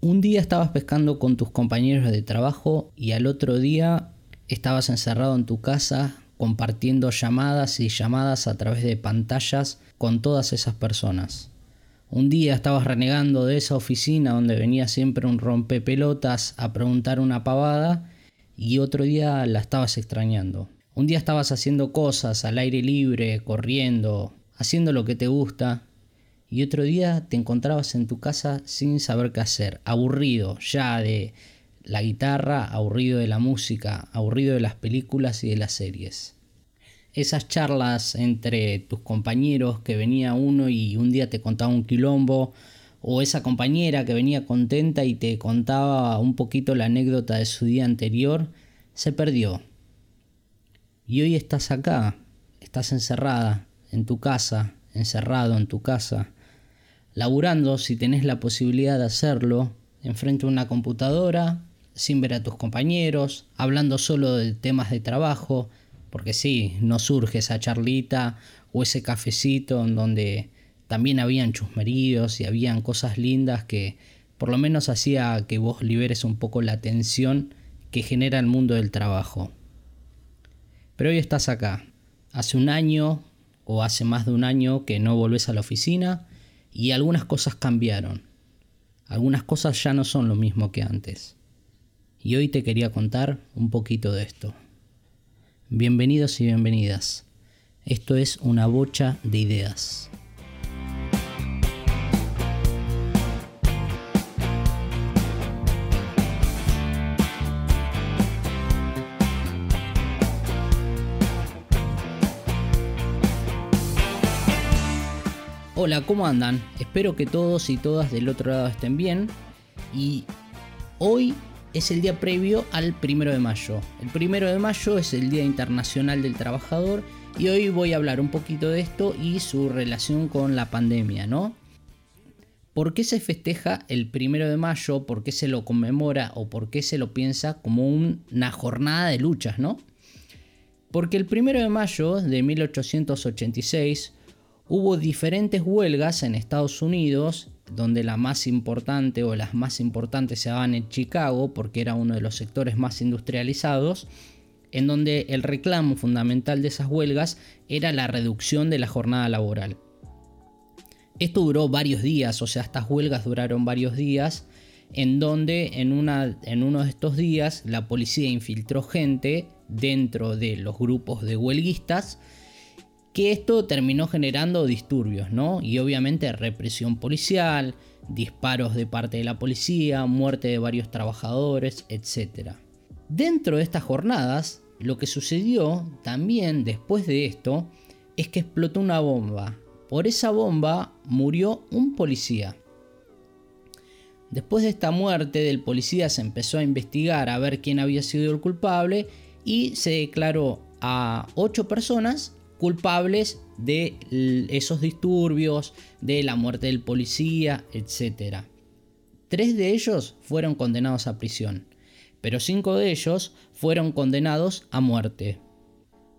Un día estabas pescando con tus compañeros de trabajo y al otro día estabas encerrado en tu casa compartiendo llamadas y llamadas a través de pantallas con todas esas personas. Un día estabas renegando de esa oficina donde venía siempre un rompepelotas a preguntar una pavada y otro día la estabas extrañando. Un día estabas haciendo cosas al aire libre, corriendo, haciendo lo que te gusta y otro día te encontrabas en tu casa sin saber qué hacer, aburrido ya de la guitarra, aburrido de la música, aburrido de las películas y de las series. Esas charlas entre tus compañeros que venía uno y un día te contaba un quilombo, o esa compañera que venía contenta y te contaba un poquito la anécdota de su día anterior, se perdió. Y hoy estás acá, estás encerrada en tu casa, encerrado en tu casa, laburando si tenés la posibilidad de hacerlo, enfrente a una computadora, sin ver a tus compañeros, hablando solo de temas de trabajo, porque sí, no surge esa charlita o ese cafecito en donde también habían chusmeríos y habían cosas lindas que por lo menos hacía que vos liberes un poco la tensión que genera el mundo del trabajo. Pero hoy estás acá. Hace un año o hace más de un año que no volvés a la oficina y algunas cosas cambiaron. Algunas cosas ya no son lo mismo que antes. Y hoy te quería contar un poquito de esto. Bienvenidos y bienvenidas. Esto es una bocha de ideas. Hola, ¿cómo andan? Espero que todos y todas del otro lado estén bien. Y hoy es el día previo al primero de mayo. El primero de mayo es el Día Internacional del Trabajador y hoy voy a hablar un poquito de esto y su relación con la pandemia, ¿no? ¿Por qué se festeja el primero de mayo? ¿Por qué se lo conmemora o por qué se lo piensa como una jornada de luchas, ¿no? Porque el primero de mayo de 1886 Hubo diferentes huelgas en Estados Unidos, donde la más importante o las más importantes se daban en Chicago, porque era uno de los sectores más industrializados, en donde el reclamo fundamental de esas huelgas era la reducción de la jornada laboral. Esto duró varios días, o sea, estas huelgas duraron varios días, en donde en, una, en uno de estos días la policía infiltró gente dentro de los grupos de huelguistas, que esto terminó generando disturbios, ¿no? Y obviamente represión policial, disparos de parte de la policía, muerte de varios trabajadores, etc. Dentro de estas jornadas, lo que sucedió también después de esto es que explotó una bomba. Por esa bomba murió un policía. Después de esta muerte del policía se empezó a investigar a ver quién había sido el culpable y se declaró a ocho personas culpables de esos disturbios, de la muerte del policía, etc. Tres de ellos fueron condenados a prisión, pero cinco de ellos fueron condenados a muerte.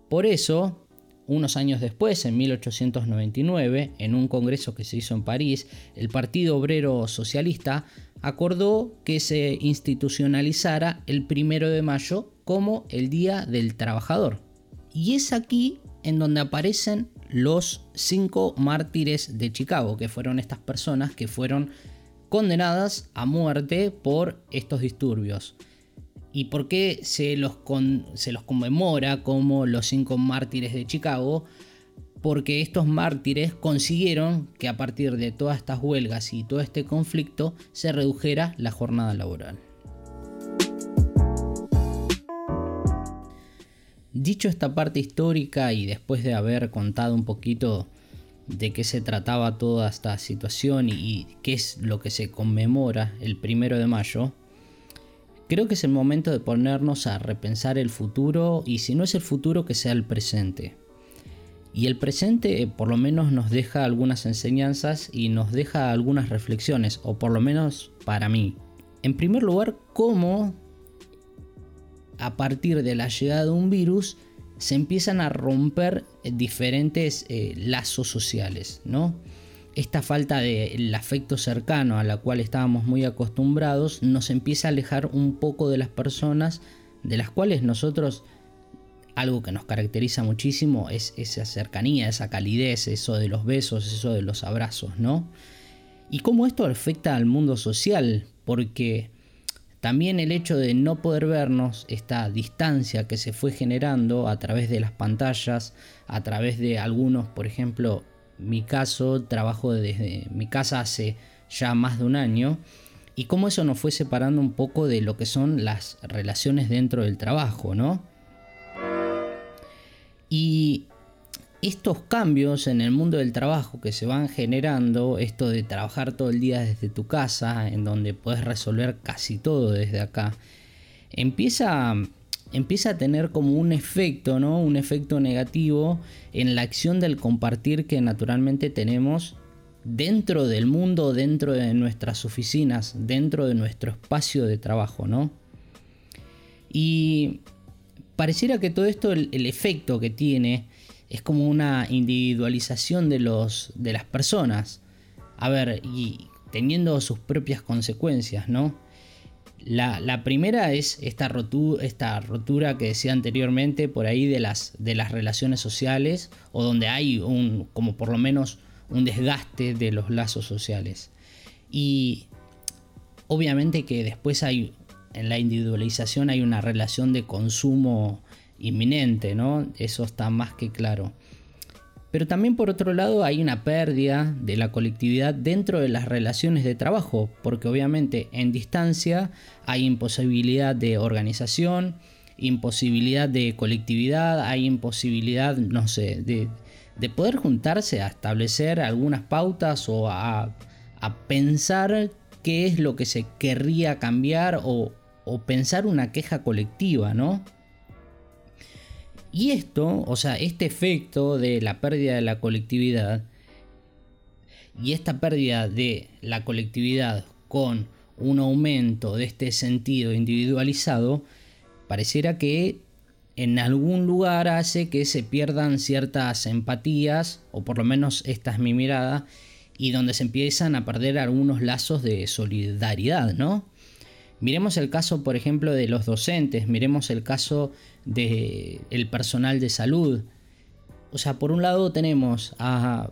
Por eso, unos años después, en 1899, en un congreso que se hizo en París, el Partido Obrero Socialista acordó que se institucionalizara el primero de mayo como el Día del Trabajador. Y es aquí en donde aparecen los cinco mártires de Chicago, que fueron estas personas que fueron condenadas a muerte por estos disturbios. ¿Y por qué se los, se los conmemora como los cinco mártires de Chicago? Porque estos mártires consiguieron que a partir de todas estas huelgas y todo este conflicto se redujera la jornada laboral. Dicho esta parte histórica y después de haber contado un poquito de qué se trataba toda esta situación y, qué es lo que se conmemora el primero de mayo, creo que es el momento de ponernos a repensar el futuro y si no es el futuro que sea el presente. Y el presente por lo menos nos deja algunas enseñanzas y nos deja algunas reflexiones, o por lo menos para mí. En primer lugar, cómo a partir de la llegada de un virus se empiezan a romper diferentes eh, lazos sociales, ¿no? esta falta del afecto cercano a la cual estábamos muy acostumbrados nos empieza a alejar un poco de las personas de las cuales nosotros algo que nos caracteriza muchísimo es esa cercanía, esa calidez, eso de los besos, eso de los abrazos, ¿no? Y cómo esto afecta al mundo social, porque también el hecho de no poder vernos, esta distancia que se fue generando a través de las pantallas, a través de algunos, por ejemplo, mi caso, trabajo desde mi casa hace ya más de un año, y cómo eso nos fue separando un poco de lo que son las relaciones dentro del trabajo, ¿no? Y estos cambios en el mundo del trabajo que se van generando, esto de trabajar todo el día desde tu casa, en donde puedes resolver casi todo desde acá, empieza, empieza a tener como un efecto, ¿no? Un efecto negativo en la acción del compartir que naturalmente tenemos dentro del mundo, dentro de nuestras oficinas, dentro de nuestro espacio de trabajo, ¿no? Y pareciera que todo esto, el, el efecto que tiene, es como una individualización de, los, de las personas. A ver, y teniendo sus propias consecuencias, ¿no? La, primera es esta, esta, rotura que decía anteriormente por ahí de las, de las relaciones sociales o donde hay un, como por lo menos un desgaste de los lazos sociales. Y obviamente que después hay, en la individualización hay una relación de consumo inminente, ¿no? Eso está más que claro. Pero también por otro lado hay una pérdida de la colectividad dentro de las relaciones de trabajo, porque obviamente en distancia hay imposibilidad de organización, imposibilidad de colectividad, hay imposibilidad, no sé, de, poder juntarse a establecer algunas pautas o a, pensar qué es lo que se querría cambiar o, o pensar una queja colectiva, ¿no? Y esto, o sea, este efecto de la pérdida de la colectividad y esta pérdida de la colectividad con un aumento de este sentido individualizado, pareciera que en algún lugar hace que se pierdan ciertas empatías, o por lo menos esta es mi mirada, y donde se empiezan a perder algunos lazos de solidaridad, ¿no? Miremos el caso, por ejemplo, de los docentes, miremos el caso del el personal de salud. O sea, por un lado tenemos a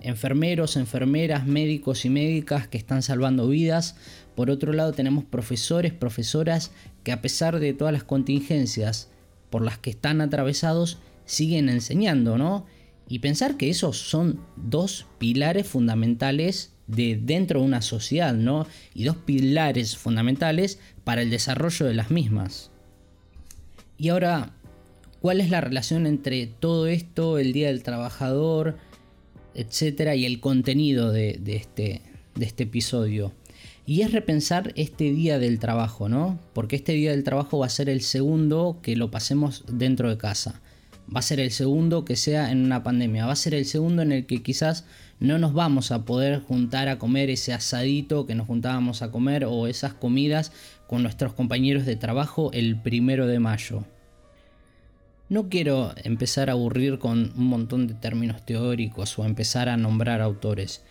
enfermeros, enfermeras, médicos y médicas que están salvando vidas. Por otro lado tenemos profesores, profesoras que a pesar de todas las contingencias por las que están atravesados, siguen enseñando, ¿no? Y pensar que esos son dos pilares fundamentales de dentro de una sociedad, ¿no? Y dos pilares fundamentales para el desarrollo de las mismas. Y ahora, ¿cuál es la relación entre todo esto, el Día del Trabajador, etcétera, y el contenido de, este, de este episodio? Y es repensar este día del trabajo, ¿no? Porque este día del trabajo va a ser el segundo que lo pasemos dentro de casa. Va a ser el segundo que sea en una pandemia. Va a ser el segundo en el que quizás no nos vamos a poder juntar a comer ese asadito que nos juntábamos a comer o esas comidas con nuestros compañeros de trabajo el primero de mayo. No quiero empezar a aburrir con un montón de términos teóricos o empezar a nombrar autores.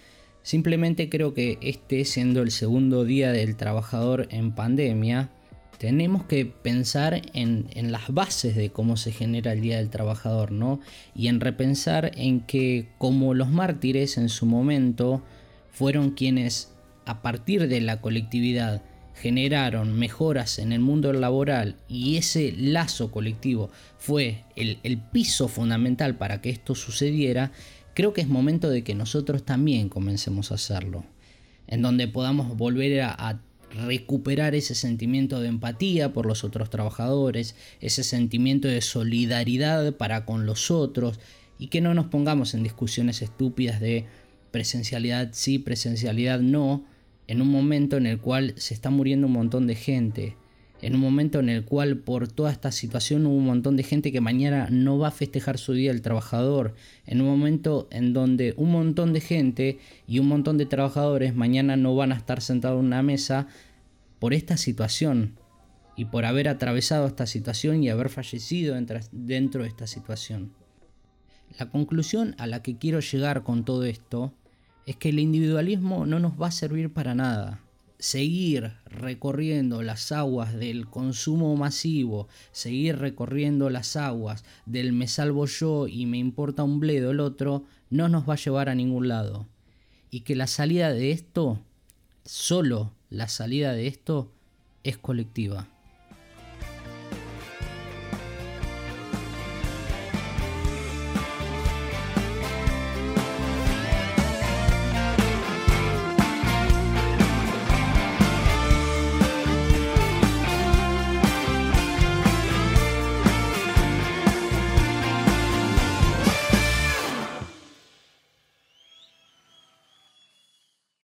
Simplemente creo que este siendo el segundo día del trabajador en pandemia, tenemos que pensar en, las bases de cómo se genera el Día del Trabajador, ¿no? Y en repensar en que como los mártires en su momento fueron quienes a partir de la colectividad generaron mejoras en el mundo laboral y ese lazo colectivo fue el, piso fundamental para que esto sucediera, creo que es momento de que nosotros también comencemos a hacerlo. En donde podamos volver a recuperar ese sentimiento de empatía por los otros trabajadores, ese sentimiento de solidaridad para con los otros y que no nos pongamos en discusiones estúpidas de presencialidad sí, presencialidad no, en un momento en el cual se está muriendo un montón de gente, en un momento en el cual por toda esta situación hubo un montón de gente que mañana no va a festejar su día del trabajador, en un momento en donde un montón de gente y un montón de trabajadores mañana no van a estar sentados en una mesa por esta situación y por haber atravesado esta situación y haber fallecido dentro de esta situación. La conclusión a la que quiero llegar con todo esto es que el individualismo no nos va a servir para nada. Seguir recorriendo las aguas del consumo masivo, seguir recorriendo las aguas del me salvo yo y me importa un bledo el otro, no nos va a llevar a ningún lado. Y que la salida de esto, solo la salida de esto, es colectiva.